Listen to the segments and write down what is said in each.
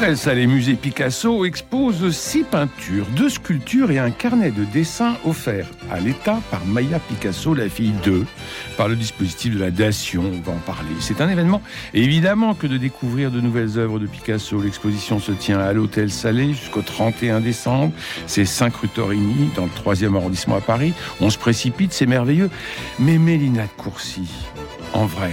L'hôtel Salé Musée Picasso expose six peintures, deux sculptures et un carnet de dessins offerts à l'État par Maya Picasso, la fille d'eux, par le dispositif de la Dation. On va en parler. C'est un événement évidemment que de découvrir de nouvelles œuvres de Picasso. L'exposition se tient à l'hôtel Salé jusqu'au 31 décembre. C'est 5 rue dans le 3e arrondissement à Paris. On se précipite, c'est merveilleux. Mais Mélina de Courcy, en vrai,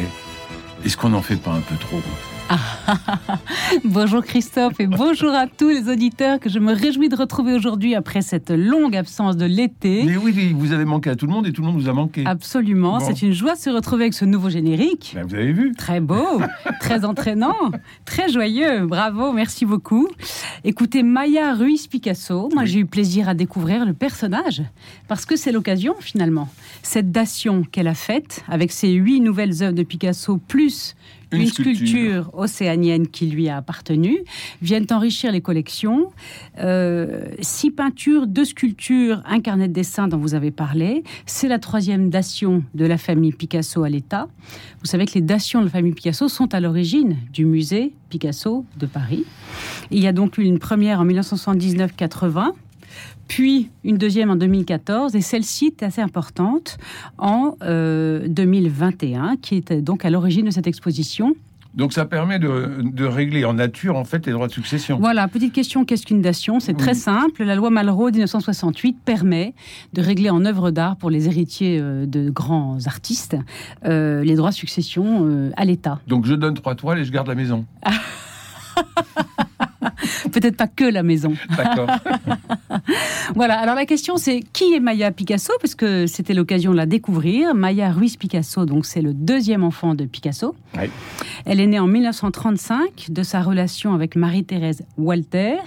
est-ce qu'on n'en fait pas un peu trop? bonjour Christophe et bonjour à tous les auditeurs que je me réjouis de retrouver aujourd'hui après cette longue absence de l'été. Mais oui, vous avez manqué à tout le monde et tout le monde vous a manqué. Absolument, c'est une joie de se retrouver avec ce nouveau générique. Ben, vous avez vu Très beau, très entraînant, très joyeux. Bravo, merci beaucoup. Écoutez, Maya Ruiz Picasso, moi j'ai eu plaisir à découvrir le personnage parce que c'est l'occasion finalement. Cette dation qu'elle a faite avec ses huit nouvelles œuvres de Picasso plus une, sculpture. océanienne qui lui a appartenu, viennent enrichir les collections. Euh, six peintures, deux sculptures, un carnet de dessin dont vous avez parlé. C'est la troisième dation de la famille Picasso à l'État. Vous savez que les dations de la famille Picasso sont à l'origine du musée Picasso de Paris. Il y a donc eu une première en 1979-80 puis une deuxième en 2014, et celle-ci est assez importante en 2021, euh, qui était donc à l'origine de cette exposition. Donc ça permet de, régler en nature en fait les droits de succession. Voilà, petite question, qu'est-ce qu'une dation C'est très simple. La loi Malraux 1968 permet de régler en œuvre d'art pour les héritiers euh, de grands artistes euh, les droits de succession à l'État. Donc je donne trois toiles et je garde la maison. Peut-être pas que la maison. D'accord. voilà. Alors la question c'est qui est Maya Picasso Parce que c'était l'occasion de la découvrir. Maya Ruiz Picasso, donc c'est le deuxième enfant de Picasso. Elle est née en 1935 de sa relation avec Marie-Thérèse Walter,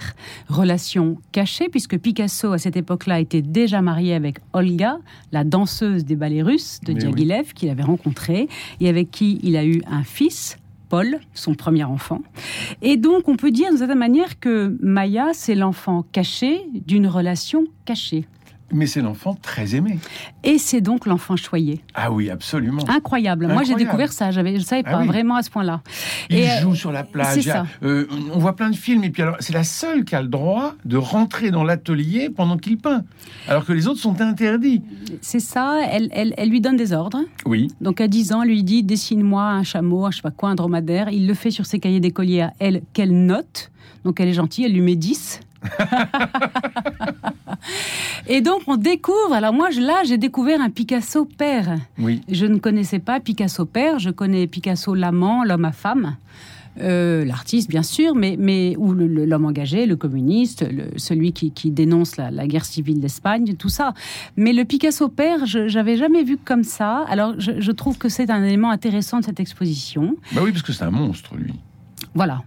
relation cachée puisque Picasso à cette époque-là était déjà marié avec Olga, la danseuse des ballets russes de Diaghilev qu'il avait rencontrée et avec qui il a eu un fils, Paul, son premier enfant. Et donc, on peut dire d'une certaine manière que Maya, c'est l'enfant caché d'une relation cachée. Mais c'est l'enfant très aimé. Et c'est donc l'enfant choyé. Ah oui, absolument. Incroyable. Moi, j'ai découvert ça. J'avais, je ne savais ah pas vraiment à ce point-là. Il et joue sur la plage. Euh, on voit plein de films. Et puis alors, c'est la seule qui a le droit de rentrer dans l'atelier pendant qu'il peint, alors que les autres sont interdits. C'est ça. Elle, elle, elle, lui donne des ordres. Oui. Donc à 10 ans, elle lui dit dessine-moi un chameau, un je sais pas quoi, un dromadaire. Il le fait sur ses cahiers d'écolier à elle qu'elle note. Donc elle est gentille. Elle lui met 10. et donc on découvre, alors moi là j'ai découvert un Picasso père. Oui. Je ne connaissais pas Picasso père, je connais Picasso l'amant, l'homme à femme. Euh, l'artiste bien sûr, mais, mais ou l'homme engagé, le communiste, celui qui, dénonce la, guerre civile d'Espagne, tout ça. Mais le Picasso père, je n'avais jamais vu comme ça. Alors je, je trouve que c'est un élément intéressant de cette exposition. Bah oui, parce que c'est un monstre, lui. Voilà.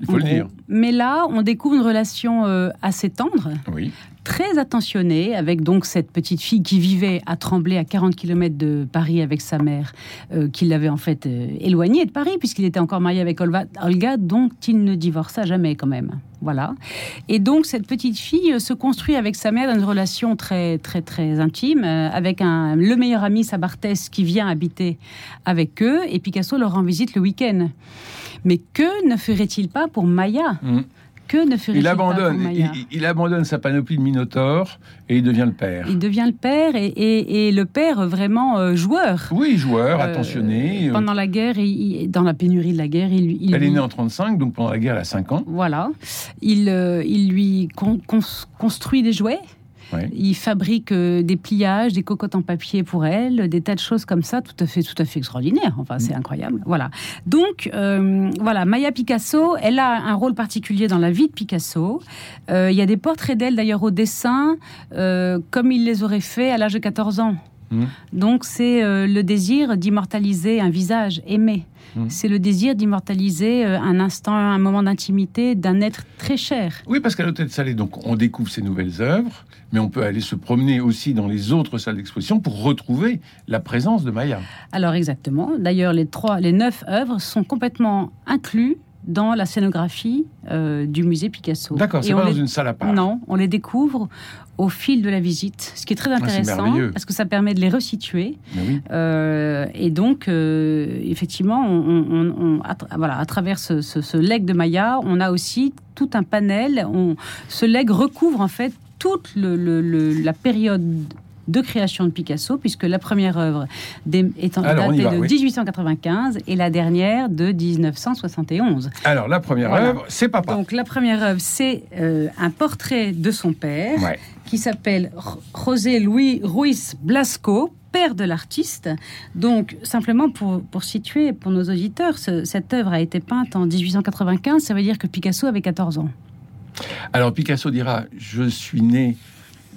Il faut le dire. Mais là, on découvre une relation euh, assez tendre, oui. Très attentionnée, avec donc cette petite fille qui vivait à Tremblay, à 40 km de Paris, avec sa mère, euh, qui l'avait en fait euh, éloignée de Paris, puisqu'il était encore marié avec Olga, dont il ne divorça jamais quand même. Voilà. Et donc cette petite fille se construit avec sa mère dans une relation très très très intime, avec un, le meilleur ami, Sabartès, qui vient habiter avec eux, et Picasso leur rend visite le week-end. Mais que ne ferait-il pas pour Maya? Mm. Que ne ferait-il pas pour Maya il, abandonne sa panoplie de Minotaure et il devient le père. Il devient le père et, le père vraiment euh, joueur. Oui, joueur, euh, attentionné. Euh. Pendant la guerre, dans la pénurie de la guerre, il, Elle est née en 35, donc pendant la guerre, elle a 5 ans. Voilà. Il, il lui construit des jouets. Il fabrique euh, des pliages, des cocottes en papier pour elle, des tas de choses comme ça, tout à fait, tout à fait extraordinaire. Enfin, c'est mm. incroyable. Voilà. Donc, euh, voilà, Maya Picasso, elle a un rôle particulier dans la vie de Picasso. Euh, il y a des portraits d'elle d'ailleurs au dessin, comme il les aurait fait à l'âge de 14 ans. Mmh. Donc c'est euh, le désir d'immortaliser un visage aimé. Mmh. C'est le désir d'immortaliser euh, un instant, un moment d'intimité d'un être très cher. Oui, parce qu'à l'Hôtel Salé, donc, on découvre ces nouvelles œuvres, mais on peut aller se promener aussi dans les autres salles d'exposition pour retrouver la présence de Maya. Alors exactement. D'ailleurs, les trois, les neuf œuvres sont complètement inclus dans la scénographie euh, du musée Picasso. D'accord, c'est pas dans une salle à part. Non, on les découvre au fil de la visite, ce qui est très Ah, intéressant parce que ça permet de les resituer. Oui. Euh, et donc, euh, effectivement, on, on- on- à, voilà, à travers ce, ce, ce legs de Maya, on a aussi tout un panel. On, ce legs recouvre en fait toute le- le- le- la période de création de Picasso, puisque la première œuvre est en Alors, datée va, de oui. 1895 et la dernière de 1971. Alors, la première Voilà. œuvre, c'est Papa. Donc la première œuvre, c'est euh, un portrait de son père Ouais. qui s'appelle José Luis Ruiz Blasco, père de l'artiste. Donc simplement pour, pour situer pour nos auditeurs, ce- cette œuvre a été peinte en 1895, ça veut dire que Picasso avait 14 ans. Alors, Picasso dira Je suis né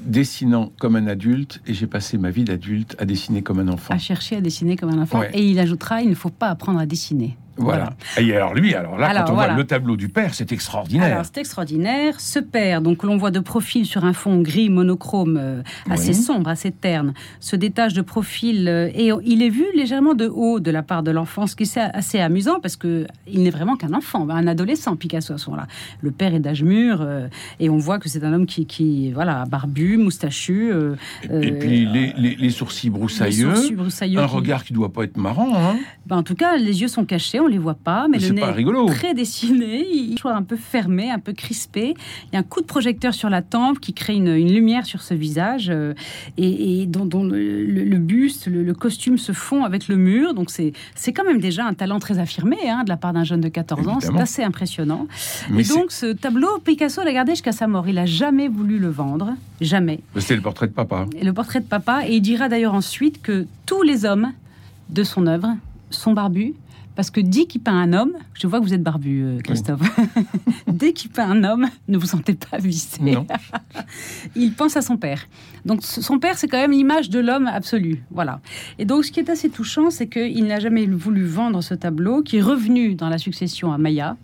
dessinant comme un adulte et j'ai passé ma vie d'adulte à dessiner comme un enfant. À chercher à dessiner comme un enfant. Ouais. Et il ajoutera, il ne faut pas apprendre à dessiner. Voilà. Et alors, lui, alors là, Alors, quand on voilà. voit le tableau du père, c'est extraordinaire. Alors, c'est extraordinaire. Ce père, donc que l'on voit de profil sur un fond gris monochrome euh, assez Oui. sombre, assez terne, se détache de profil euh, et il est vu légèrement de haut de la part de l'enfant, ce qui est assez amusant parce que il n'est vraiment qu'un enfant, un adolescent Picasso à ce moment-là. Le père est d'âge mûr euh, et on voit que c'est un homme qui, qui voilà, barbu, moustachu, et puis, les, les- les sourcils les broussailleux. sourcils broussailleux Un qui- regard qui doit pas être marrant, hein Ben, en tout cas, les yeux sont cachés, on les voit pas, mais C'est le nez pas est rigolo. très dessiné, il est toujours un peu fermé, un peu crispé. Il y a un coup de projecteur sur la tempe qui crée une, une lumière sur ce visage euh, et, et dont, dont le, buste, le, le costume se fond avec le mur. Donc c'est c'est quand même déjà un talent très affirmé hein, de la part d'un jeune de 14 ans. C'est assez impressionnant. Mais et donc ce tableau, Picasso l'a gardé jusqu'à sa mort. Il a jamais voulu le vendre, jamais. c'est- c'était le portrait de papa. Et le portrait de papa. Et il dira d'ailleurs ensuite que tous les hommes de son œuvre sont barbus. Parce que dès qu'il peint un homme, je vois que vous êtes barbu, euh, Christophe. dès qu'il peint un homme, ne vous sentez pas. Non. Il pense à son père. Donc son père, c'est quand même l'image de l'homme absolu. Voilà. Et donc ce qui est assez touchant, c'est qu'il n'a jamais voulu vendre ce tableau, qui est revenu dans la succession à Maya.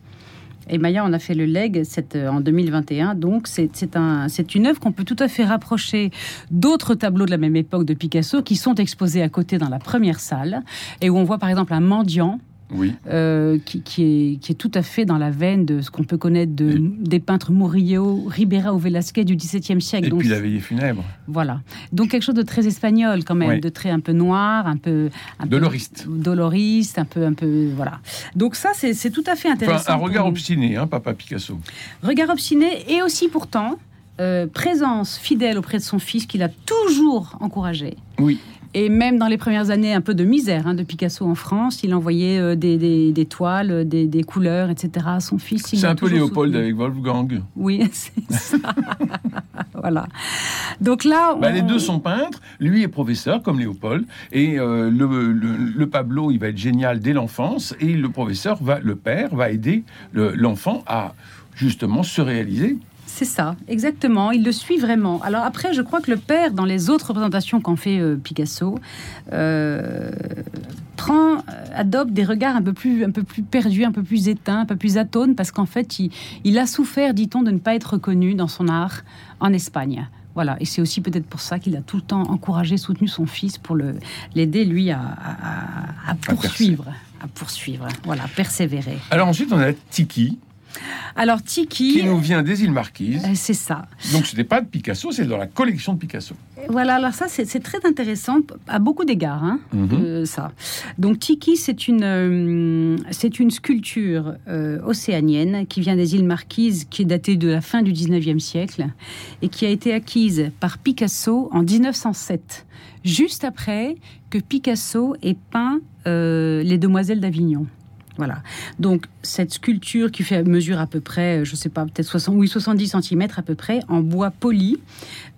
Et Maya en a fait le leg cette, euh, en 2021. Donc, c'est c'est un, c'est une œuvre qu'on peut tout à fait rapprocher d'autres tableaux de la même époque de Picasso qui sont exposés à côté dans la première salle et où on voit par exemple un mendiant Oui. euh, qui, qui est, qui est tout à fait dans la veine de ce qu'on peut connaître de, Et- des peintres Murillo, Ribera ou Velasquez du XVIIe siècle. Et Donc, puis la veillée funèbre. voilà. Donc quelque chose de très espagnol quand même, Oui. de très un peu noir, un peu un peu Doloriste. doloriste, un peu un peu voilà. Donc ça c'est tout à fait intéressant. Enfin, un regard obstiné, hein, papa Picasso. Regard obstiné et aussi pourtant euh, présence fidèle auprès de son fils qu'il a toujours encouragé. Oui. Et même dans les premières années un peu de misère hein, de Picasso en France, il envoyait euh, des, des- des toiles, des, des couleurs, etc. à son fils. il C'est un peu Léopold soutenu. avec Wolfgang. Oui, c'est ça. voilà. Donc là, Bah, les deux sont peintres. Lui est professeur, comme Léopold. Et euh, le, le- le Pablo, il va être génial dès l'enfance. Et le professeur, va, le père, va aider le- l'enfant à justement se réaliser. C'est ça, exactement. Il le suit vraiment. Alors après, je crois que le père, dans les autres représentations qu'en fait euh, Picasso, euh, prend, euh, adopte des regards un peu plus, un peu plus perdus, un peu plus éteints, un peu plus atones, parce qu'en fait, il, il a souffert, dit-on, de ne pas être reconnu dans son art en Espagne. Voilà, et c'est aussi peut-être pour ça qu'il a tout le temps encouragé, soutenu son fils pour l'aider, lui, à, à- à poursuivre, à poursuivre, voilà, persévérer. Alors ensuite, on a Tiki, Alors Tiki, qui nous vient des îles Marquises. euh, c'est ça. Donc ce n'est pas de Picasso, c'est dans la collection de Picasso. Voilà, alors ça, c'est très intéressant à beaucoup d'égards, hein, Mhm. euh, ça. Donc, Tiki, c'est une, euh, c'est une sculpture euh, océanienne qui vient des îles Marquises, qui est datée de la fin du 19e siècle et qui a été acquise par Picasso en 1907, juste après que Picasso ait peint euh, Les Demoiselles d'Avignon. Voilà. Donc, cette sculpture qui fait mesure à peu près, je sais pas, peut-être 60, oui, 70 cm à peu près, en bois poli,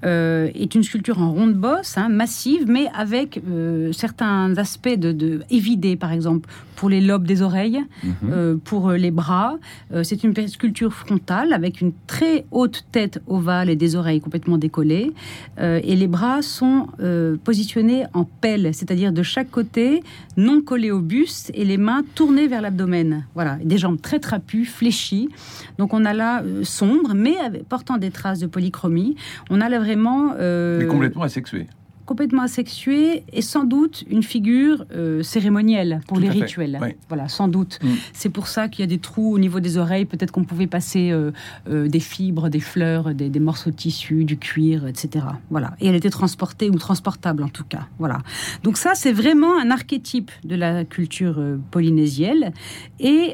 euh, est une sculpture en ronde bosse, hein, massive, mais avec euh, certains aspects de, de, évidés, par exemple, pour les lobes des oreilles, Mhm. euh, pour les bras. Euh, c'est une sculpture frontale avec une très haute tête ovale et des oreilles complètement décollées. Euh, et les bras sont euh, positionnés en pelle, c'est-à-dire de chaque côté, non collés au buste, et les mains tournées vers l'abdomen. Voilà, des jambes très trapues, fléchies. Donc on a là euh, sombre, mais portant des traces de polychromie. On a là vraiment euh, Mais complètement asexué. Complètement asexuée et sans doute une figure euh, cérémonielle pour Tout les rituels. Voilà, sans doute. Mm. C'est pour ça qu'il y a des trous au niveau des oreilles. Peut-être qu'on pouvait passer euh, euh, des fibres, des fleurs, des, des morceaux de tissu, du cuir, etc. Voilà. Et elle était transportée ou transportable en tout cas. Voilà. Donc ça, c'est vraiment un archétype de la culture polynésienne. Et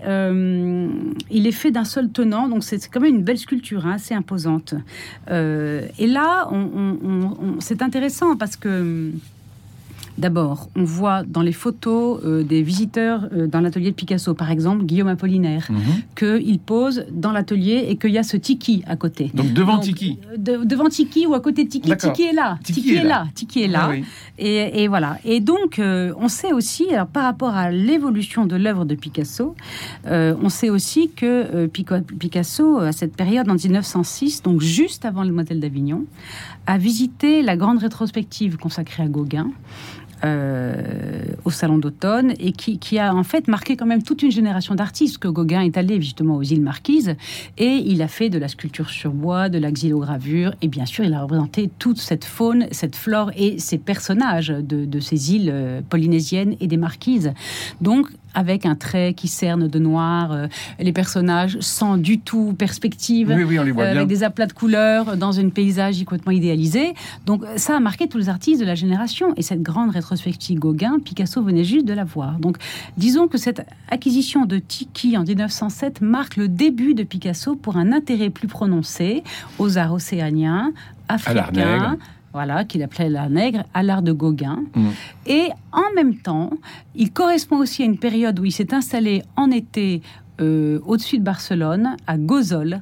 il est fait d'un seul tenant. Donc c'est quand même une belle sculpture, hein, assez imposante. Et là, on- on- on- on- c'est intéressant parce que hum, D'abord, on voit dans les photos euh, des visiteurs euh, dans l'atelier de Picasso, par exemple Guillaume Apollinaire, Mhm. qu'il pose dans l'atelier et qu'il y a ce tiki à côté. Donc devant Donc, Tiki. euh, de- devant Tiki ou à côté de Tiki. Tiki est là. Tiki est là. Tiki est là. Ah oui. Et, et voilà. Et donc, euh, on sait aussi, alors, par rapport à l'évolution de l'œuvre de Picasso, euh, on sait aussi que euh, Picasso, à cette période, en 1906, donc juste avant le modèle d'Avignon, a visité la grande rétrospective consacrée à Gauguin. Euh, au salon d'automne et qui, a en fait marqué quand même toute une génération d'artistes que Gauguin est allé justement aux îles Marquises et il a fait de la sculpture sur bois, de la xylogravure et bien sûr il a représenté toute cette faune, cette flore et ces personnages de, de ces îles euh, polynésiennes et des Marquises. Donc avec un trait qui cerne de noir, euh, les personnages sans du tout perspective, Oui, oui, on les voit euh, bien. avec des aplats de couleurs dans une paysage complètement idéalisé. Donc ça a marqué tous les artistes de la génération. Et cette grande rétrospective Gauguin, Picasso venait juste de la voir. Donc disons que cette acquisition de Tiki en 1907 marque le début de Picasso pour un intérêt plus prononcé aux arts océaniens, africains. Voilà, qu'il appelait l'art nègre, à l'art de Gauguin. Mm. Et en même temps, il correspond aussi à une période où il s'est installé en été euh, au-dessus de Barcelone, à Gozol,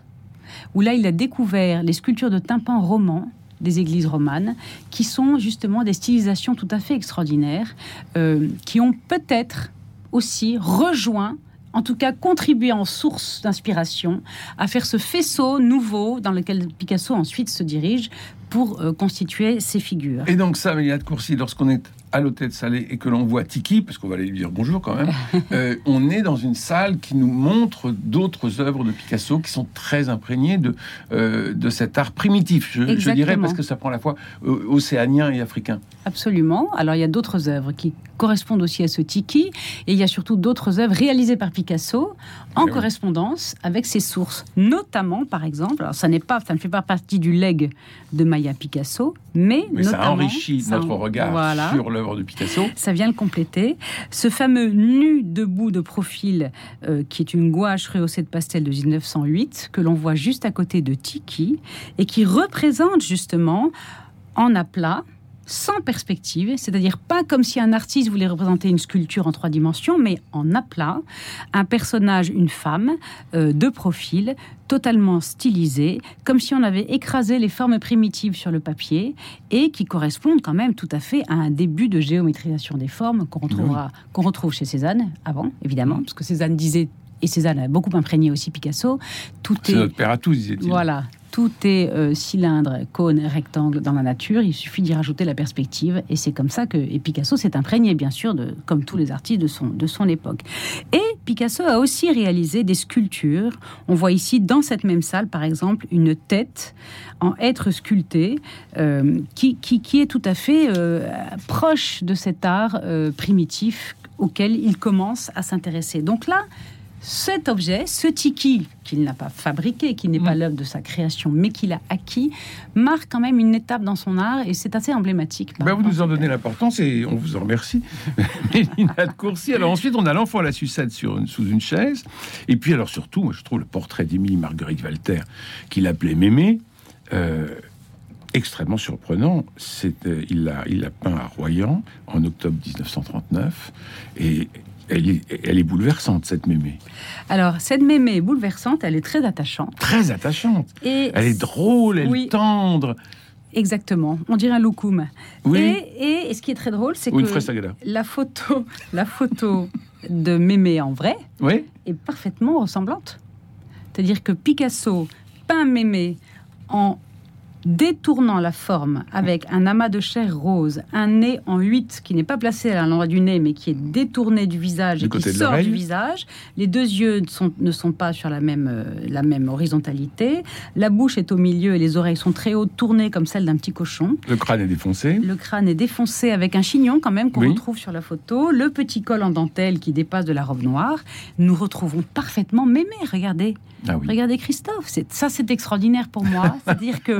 où là il a découvert les sculptures de tympans romans des églises romanes, qui sont justement des stylisations tout à fait extraordinaires, euh, qui ont peut-être aussi rejoint, en tout cas contribué en source d'inspiration, à faire ce faisceau nouveau dans lequel Picasso ensuite se dirige pour euh, constituer ses figures. Et donc ça, Mélina de Courcy, lorsqu'on est à l'hôtel de Salé et que l'on voit Tiki, parce qu'on va aller lui dire bonjour quand même, euh, on est dans une salle qui nous montre d'autres œuvres de Picasso qui sont très imprégnées de, euh, de cet art primitif, je, je dirais, parce que ça prend à la fois euh, océanien et africain. Absolument. Alors il y a d'autres œuvres qui correspondent aussi à ce tiki, et il y a surtout d'autres œuvres réalisées par Picasso en Eh oui. correspondance avec ses sources, notamment par exemple. Alors ça n'est pas, ça ne fait pas partie du legs de Maya Picasso, mais, Mais ça enrichit ça- notre regard voilà. sur de Picasso. Ça vient le compléter. Ce fameux nu debout de profil, euh, qui est une gouache rehaussée de pastel de 1908, que l'on voit juste à côté de Tiki, et qui représente justement en aplat, sans perspective, c'est-à-dire pas comme si un artiste voulait représenter une sculpture en trois dimensions, mais en aplat, un personnage, une femme, euh, de profil, totalement stylisé, comme si on avait écrasé les formes primitives sur le papier, et qui correspondent quand même tout à fait à un début de géométrisation des formes qu'on retrouvera, qu'on retrouve chez Cézanne avant, évidemment, parce que Cézanne disait, et Cézanne a beaucoup imprégné aussi Picasso, tout C'est est notre père à tous, disait-il. voilà, tout est euh, cylindre, cône, rectangle dans la nature. Il suffit d'y rajouter la perspective, et c'est comme ça que et Picasso s'est imprégné, bien sûr, de, comme tous les artistes de son de son époque. Et Picasso a aussi réalisé des sculptures. On voit ici dans cette même salle, par exemple, une tête en être sculptée, euh, qui, qui, qui est tout à fait euh, proche de cet art primitif auquel il commence à s'intéresser. Donc là, cet objet, ce tiki qu'il n'a pas fabriqué, qui n'est pas Mm. l'œuvre de sa création, mais qu'il a acquis, marque quand même une étape dans son art et c'est assez emblématique. Ben, vous nous en donnez l'importance et on vous en remercie. Mélina de Courcy. Alors ensuite, on a l'enfant à la sucette sur une- sous une chaise. Et puis alors surtout, moi, je trouve le portrait d'Émilie Marguerite Walter, qu'il appelait Mémé, euh, extrêmement surprenant. C'est, euh, il l'a il l'a peint à Royan en octobre 1939. Et Elle est, elle est bouleversante, cette mémé. Alors, cette mémé est bouleversante, elle est très attachante. Très attachante. Et Elle est drôle, elle Oui. est tendre. Exactement, on dirait un loukoum. Oui. Et, et ce qui est très drôle, c'est que la photo, la photo de mémé en vrai Oui. est parfaitement ressemblante. C'est-à-dire que Picasso peint mémé en détournant la forme avec un amas de chair rose, un nez en huit qui n'est pas placé à l'endroit du nez mais qui est détourné du visage Du et qui sort du visage. Les deux yeux ne sont, ne sont pas sur la même, euh, la même horizontalité. La bouche est au milieu et les oreilles sont très hautes, tournées comme celles d'un petit cochon. Le crâne est défoncé. Le crâne est défoncé avec un chignon quand même qu'on Oui. retrouve sur la photo. Le petit col en dentelle qui dépasse de la robe noire. Nous retrouvons parfaitement Mémé. Regardez, Ah oui. regardez Christophe. Ça, c'est extraordinaire pour moi. C'est-à-dire que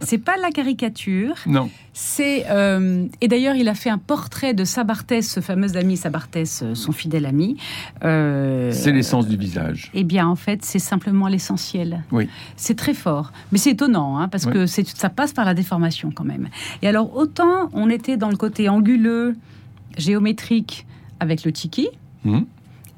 c'est pas de la caricature. Non. C'est euh, et d'ailleurs il a fait un portrait de Sabartès, ce fameux ami Sabartès, euh, son fidèle ami. Euh, C'est l'essence du visage. eh bien, en fait, c'est simplement l'essentiel. Oui. C'est très fort. Mais c'est étonnant, hein, parce Oui. que ça passe par la déformation quand même. Et alors, autant on était dans le côté anguleux, géométrique, avec le tiki, Mhm.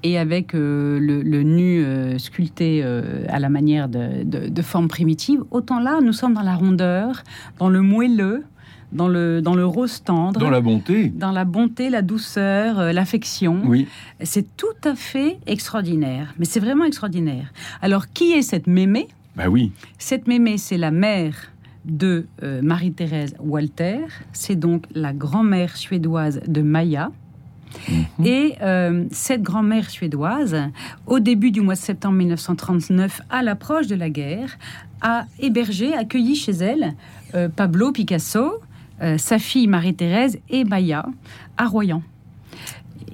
Et avec euh, le, le nu euh, sculpté euh, à la manière de, de, de forme primitive, autant là, nous sommes dans la rondeur, dans le moelleux, dans le, dans le rose tendre. Dans la bonté. dans la bonté, la douceur, l'affection. Oui. C'est tout à fait extraordinaire. Mais c'est vraiment extraordinaire. Alors, qui est cette mémé? Bah oui. Cette mémé, c'est la mère de Marie-Thérèse Walter. C'est donc la grand-mère suédoise de Maya. Mhm. Et euh, cette grand-mère suédoise, au début du mois de septembre 1939, à l'approche de la guerre, a hébergé, accueilli chez elle euh, Pablo Picasso, euh, sa fille Marie-Thérèse et Maya à Royan.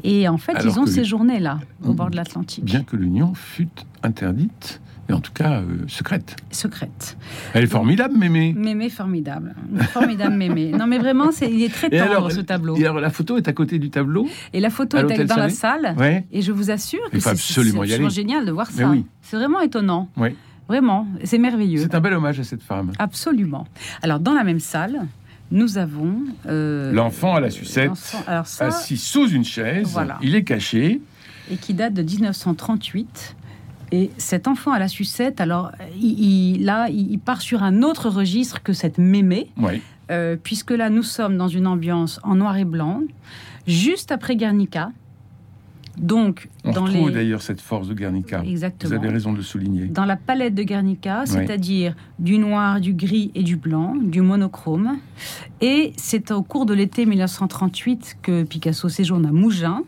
Et en fait, Alors ils ont que séjourné là, au bord de l'Atlantique. Bien que l'union fût interdite, et en tout cas euh, secrète. Secrète. Elle est formidable, Mémé. Mémé formidable. Formidable mémé. Non, mais vraiment, c'est, il est très tendre alors, ce tableau. Et alors, la photo est à côté du tableau. Et la photo est dans la salle. Ouais. Et je vous assure que Il c'est, absolument génial de voir Mais ça. oui. C'est vraiment étonnant. Oui. Vraiment, c'est merveilleux. C'est un bel hommage à cette femme. Absolument. Alors, dans la même salle, nous avons... euh, L'enfant à la sucette, l'enfant- Alors ça, assis sous une chaise. Voilà. Il est caché. et qui date de 1938. Et cet enfant à la sucette, alors, il, il- là, il, part sur un autre registre que cette mémé, Oui. euh, puisque là, nous sommes dans une ambiance en noir et blanc, juste après Guernica. Donc, On dans retrouve les... d'ailleurs cette force de Guernica. Vous Exactement. avez raison de le souligner. dans la palette de Guernica, c'est-à-dire du noir, du gris et du blanc, du monochrome. Et c'est au cours de l'été 1938 que Picasso séjourne à Mougins,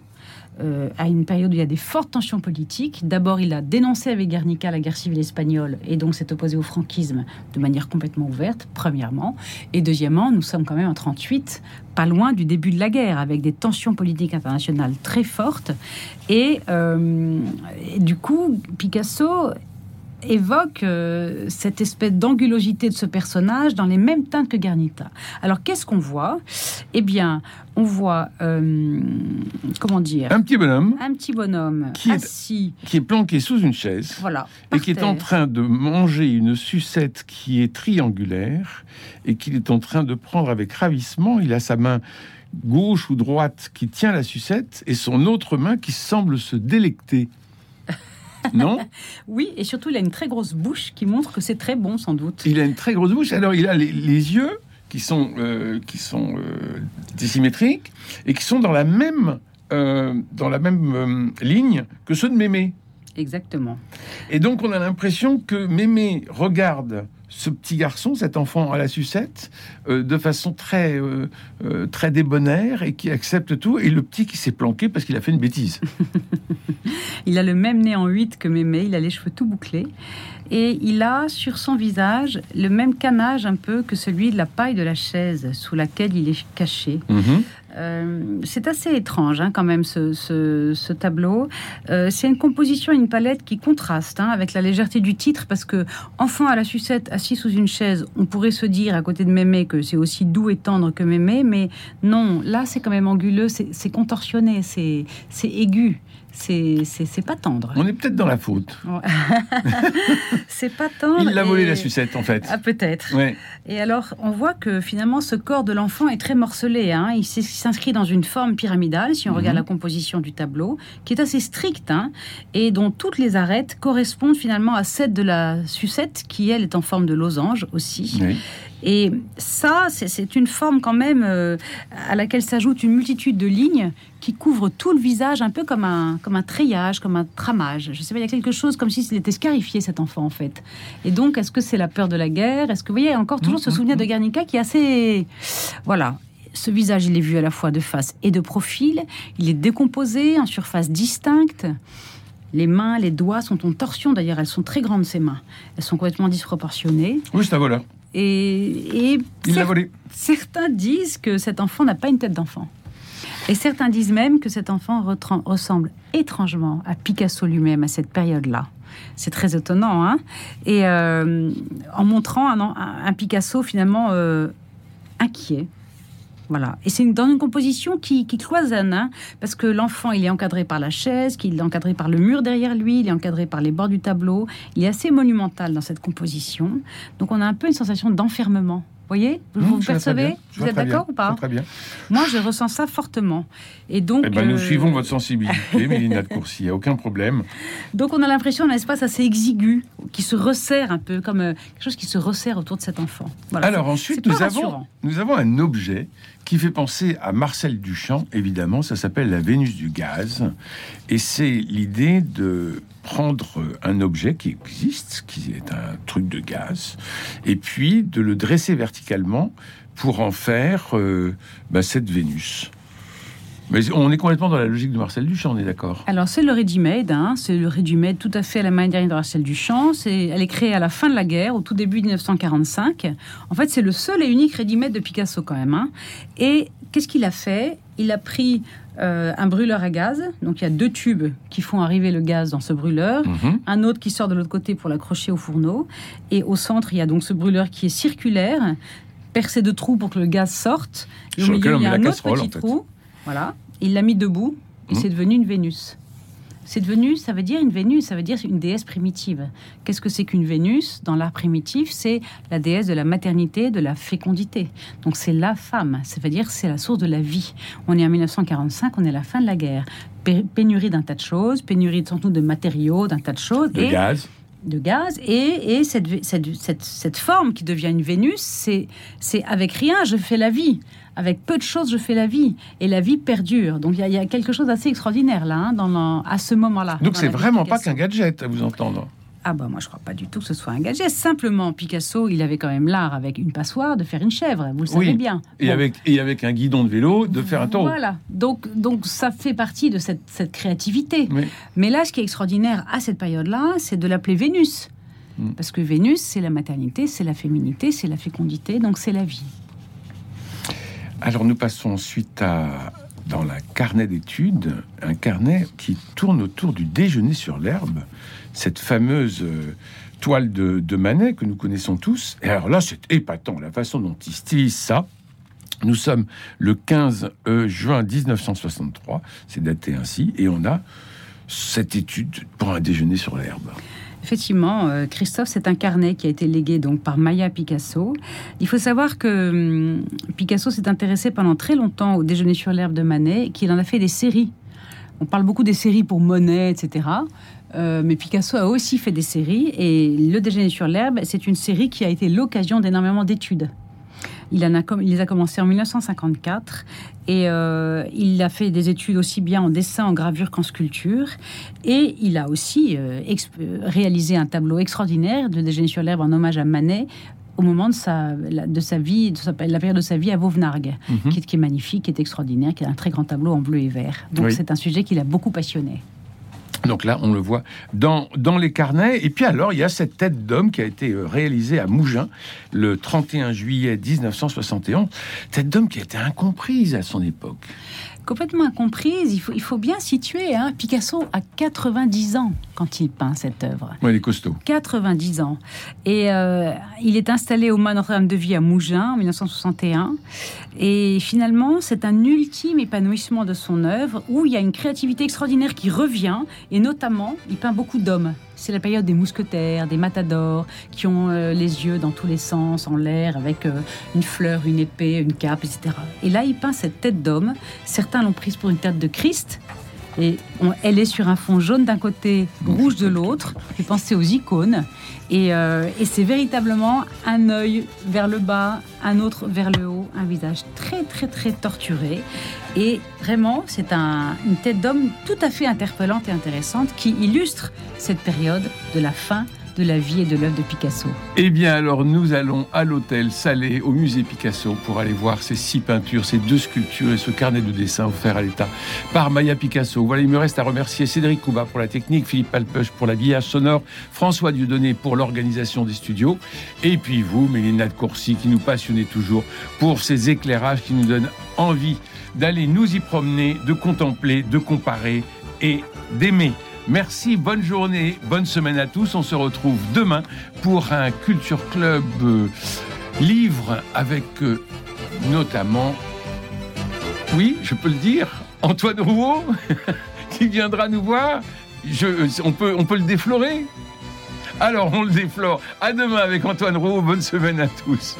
euh, à une période où il y a des fortes tensions politiques. D'abord, il a dénoncé avec Guernica la guerre civile espagnole et donc s'est opposé au franquisme de manière complètement ouverte, premièrement. Et deuxièmement, nous sommes quand même en 38, pas loin du début de la guerre, avec des tensions politiques internationales très fortes. Et, euh, et du coup, Picasso évoque euh, cette espèce d'angulosité de ce personnage dans les mêmes teintes que Guernica. Alors qu'est-ce qu'on voit? Eh bien, on voit, euh, comment dire, Un petit bonhomme un petit bonhomme Qui est- assis, qui est planqué sous une chaise voilà, et qui est en train de manger une sucette qui est triangulaire et qu'il est en train de prendre avec ravissement. Il a sa main gauche ou droite qui tient la sucette et son autre main qui semble se délecter. Non Oui, et surtout, il a une très grosse bouche qui montre que c'est très bon, sans doute. Il a une très grosse bouche. Alors il a les, les yeux qui sont, euh, qui sont euh, dissymétriques et qui sont dans la même, euh, dans la même euh, ligne que ceux de Mémé. Exactement. Et donc on a l'impression que Mémé regarde ce petit garçon, cet enfant à la sucette, euh, de façon très, euh, euh, très débonnaire et qui accepte tout, et le petit qui s'est planqué parce qu'il a fait une bêtise. Il a le même nez en 8 que Mémé, il a les cheveux tout bouclés. Et il a sur son visage le même canage un peu que celui de la paille de la chaise sous laquelle il est caché. Euh, c'est assez étrange hein, quand même ce, tableau. Euh, c'est une composition, une palette qui contraste hein, avec la légèreté du titre parce que enfant à la sucette assis sous une chaise, on pourrait se dire à côté de Mémé que c'est aussi doux et tendre que Mémé, mais non, là c'est quand même anguleux, c'est contorsionné, c'est aigu, c'est pas tendre. On est peut-être dans la faute. C'est pas tendre. Il l'a volé et- la sucette en fait. Ah, peut-être. Ouais. Et alors, on voit que finalement, ce corps de l'enfant est très morcelé. hein. Il s'inscrit dans une forme pyramidale, si on regarde Mhm. la composition du tableau, qui est assez stricte, hein, et dont toutes les arêtes correspondent finalement à celle de la sucette, qui elle est en forme de losange aussi. Oui. Et ça, c'est- une forme quand même euh, à laquelle s'ajoute une multitude de lignes qui couvrent tout le visage, un peu comme un, comme un treillage, comme un tramage. Je sais pas, il y a quelque chose comme s'il était scarifié, cet enfant, en fait. Et donc, est-ce que c'est la peur de la guerre? Est-ce que, vous voyez, encore toujours ce souvenir de Guernica qui est assez... Voilà. Ce visage, il est vu à la fois de face et de profil. Il est décomposé en surface distincte. Les mains, les doigts sont en torsion. D'ailleurs, elles sont très grandes, ces mains. Elles sont complètement disproportionnées. Oui, c'est un voleur. Et, et Il cer- volé. certains disent que cet enfant n'a pas une tête d'enfant. Et certains disent même que cet enfant ressemble étrangement à Picasso lui-même à cette période-là. C'est très étonnant, hein Et euh, en montrant un Picasso finalement euh, inquiet. Voilà. Et c'est dans une composition qui, qui cloisonne, hein, parce que l'enfant, il est encadré par la chaise, qu'il est encadré par le mur derrière lui, il est encadré par les bords du tableau. Il est assez monumental dans cette composition. Donc on a un peu une sensation d'enfermement. Vous voyez Vous, Mmh, vous percevez Vous êtes d'accord ou pas Très bien. Moi, je ressens ça fortement. Et donc, Eh ben, nous euh, suivons votre sensibilité, Mélina de Courcy. Il n'y a aucun problème. donc on a l'impression d'un espace assez exigu qui se resserre un peu, comme euh, quelque chose qui se resserre autour de cet enfant. Voilà. Alors ensuite, avons, nous avons un objet qui fait penser à Marcel Duchamp, évidemment, ça s'appelle la Vénus du gaz. Et c'est l'idée de prendre un objet qui existe, qui est un truc de gaz, et puis de le dresser verticalement pour en faire euh, bah, cette Vénus. Mais on est complètement dans la logique de Marcel Duchamp, on est d'accord? Alors, c'est le ready-made, hein, c'est le ready-made tout à fait à la manière de Rachel Duchamp. C'est, elle est créée à la fin de la guerre, au tout début de 1945. En fait, c'est le seul et unique ready-made de Picasso quand même. hein. Et qu'est-ce qu'il a fait? Il a pris euh, un brûleur à gaz. Donc, il y a deux tubes qui font arriver le gaz dans ce brûleur. Mhm. un autre qui sort de l'autre côté pour l'accrocher au fourneau. Et au centre, il y a donc ce brûleur qui est circulaire, percé de trous pour que le gaz sorte. Et au Sur milieu, il y a un autre petit en fait. trou. Voilà. Il l'a mis debout et Mhm. c'est devenu une Vénus. C'est devenu, ça veut dire une Vénus, ça veut dire une déesse primitive. Qu'est-ce que c'est qu'une Vénus Dans l'art primitif, c'est la déesse de la maternité, de la fécondité. Donc c'est la femme, ça veut dire c'est la source de la vie. On est en 1945, on est à la fin de la guerre. Pé- Pénurie d'un tas de choses, pénurie surtout de matériaux, d'un tas de choses. De et gaz. De gaz et, et cette, cette, cette, cette forme qui devient une Vénus, c'est c'est avec rien, je fais la vie. Avec peu de choses, je fais la vie. Et la vie perdure. Donc il y, a- il y a quelque chose d'assez extraordinaire là, hein, dans le- à ce moment-là. Donc c'est vraiment pas qu'un gadget, à vous entendre. Ah bah moi je crois pas du tout que ce soit un gadget. Simplement, Picasso, il avait quand même l'art avec une passoire de faire une chèvre, vous le savez Oui. bien. Et, Bon. avec, et avec un guidon de vélo, de faire un taureau. Voilà. Donc, donc ça fait partie de cette, cette créativité. Oui. Mais là, ce qui est extraordinaire à cette période-là, c'est de l'appeler Vénus. Mm. Parce que Vénus, c'est la maternité, c'est la féminité, c'est la fécondité, donc c'est la vie. Alors nous passons ensuite à dans la carnet d'études, un carnet qui tourne autour du déjeuner sur l'herbe, cette fameuse euh, toile de, Manet que nous connaissons tous. Et alors là, c'est épatant la façon dont il stylise ça. Nous sommes le 15 euh, juin 1963, c'est daté ainsi, et on a cette étude pour un déjeuner sur l'herbe. Effectivement, euh, Christophe, c'est un carnet qui a été légué donc par Maya Picasso. Il faut savoir que hum, Picasso s'est intéressé pendant très longtemps au déjeuner sur l'herbe de Manet et qu'il en a fait des séries. On parle beaucoup des séries pour Monet, etc. Euh, mais Picasso a aussi fait des séries et Le déjeuner sur l'herbe, c'est une série qui a été l'occasion d'énormément d'études. Il, en a, il les a commencé en 1954 et euh, il a fait des études aussi bien en dessin, en gravure qu'en sculpture. Et il a aussi euh, réalisé un tableau extraordinaire de Déjeuner sur l'herbe en hommage à Manet au moment de sa, de sa vie, de sa- la période de sa vie à Vauvenargues, Mhm. qui, est, qui est magnifique, qui est extraordinaire, qui est un très grand tableau en bleu et vert. Donc Oui. c'est un sujet qui l'a beaucoup passionné. Donc là, on le voit dans, les carnets. Et puis alors, il y a cette tête d'homme qui a été euh, réalisée à Mougins le 31 juillet 1971. Tête d'homme qui a été incomprise à son époque. Complètement incomprise, il faut, il faut bien situer. Hein, Picasso a 90 ans quand il peint cette œuvre. Ouais, il est costaud. 90 ans. Et euh, il est installé au mât Notre-Dame-de-Vie à Mougins en 1961. Et finalement, c'est un ultime épanouissement de son œuvre où il y a une créativité extraordinaire qui revient. Et notamment, il peint beaucoup d'hommes. C'est la période des mousquetaires, des matadors, qui ont euh, les yeux dans tous les sens, en l'air, avec euh, une fleur, une épée, une cape, etc. Et là, il peint cette tête d'homme. Certains l'ont prise pour une tête de Christ. Et elle est sur un fond jaune d'un côté, rouge de l'autre. Fait penser aux icônes. Et, euh, et c'est véritablement un œil vers le bas, un autre vers le haut, un visage très très très torturé. Et vraiment, c'est un, une tête d'homme tout à fait interpellante et intéressante qui illustre cette période de la fin de la vie et de l'œuvre de Picasso. Eh bien alors nous allons à l'hôtel Salé au musée Picasso pour aller voir ces six peintures, ces deux sculptures et ce carnet de dessins offert à l'État par Maya Picasso. Voilà, il me reste à remercier Cédric Kouba pour la technique, Philippe Alpeuch pour l'habillage sonore, François Dieudonné pour l'organisation des studios et puis vous, Mélina de Courcy, qui nous passionnez toujours pour ces éclairages qui nous donnent envie d'aller nous y promener, de contempler, de comparer et d'aimer. Merci, bonne journée, bonne semaine à tous. On se retrouve demain pour un Culture Club euh, livre avec euh, notamment, oui, je peux le dire, Antoine Rouault qui viendra nous voir. Euh, on, peut, on peut le déflorer? Alors on le déflore. À demain avec Antoine Rouault. Bonne semaine à tous.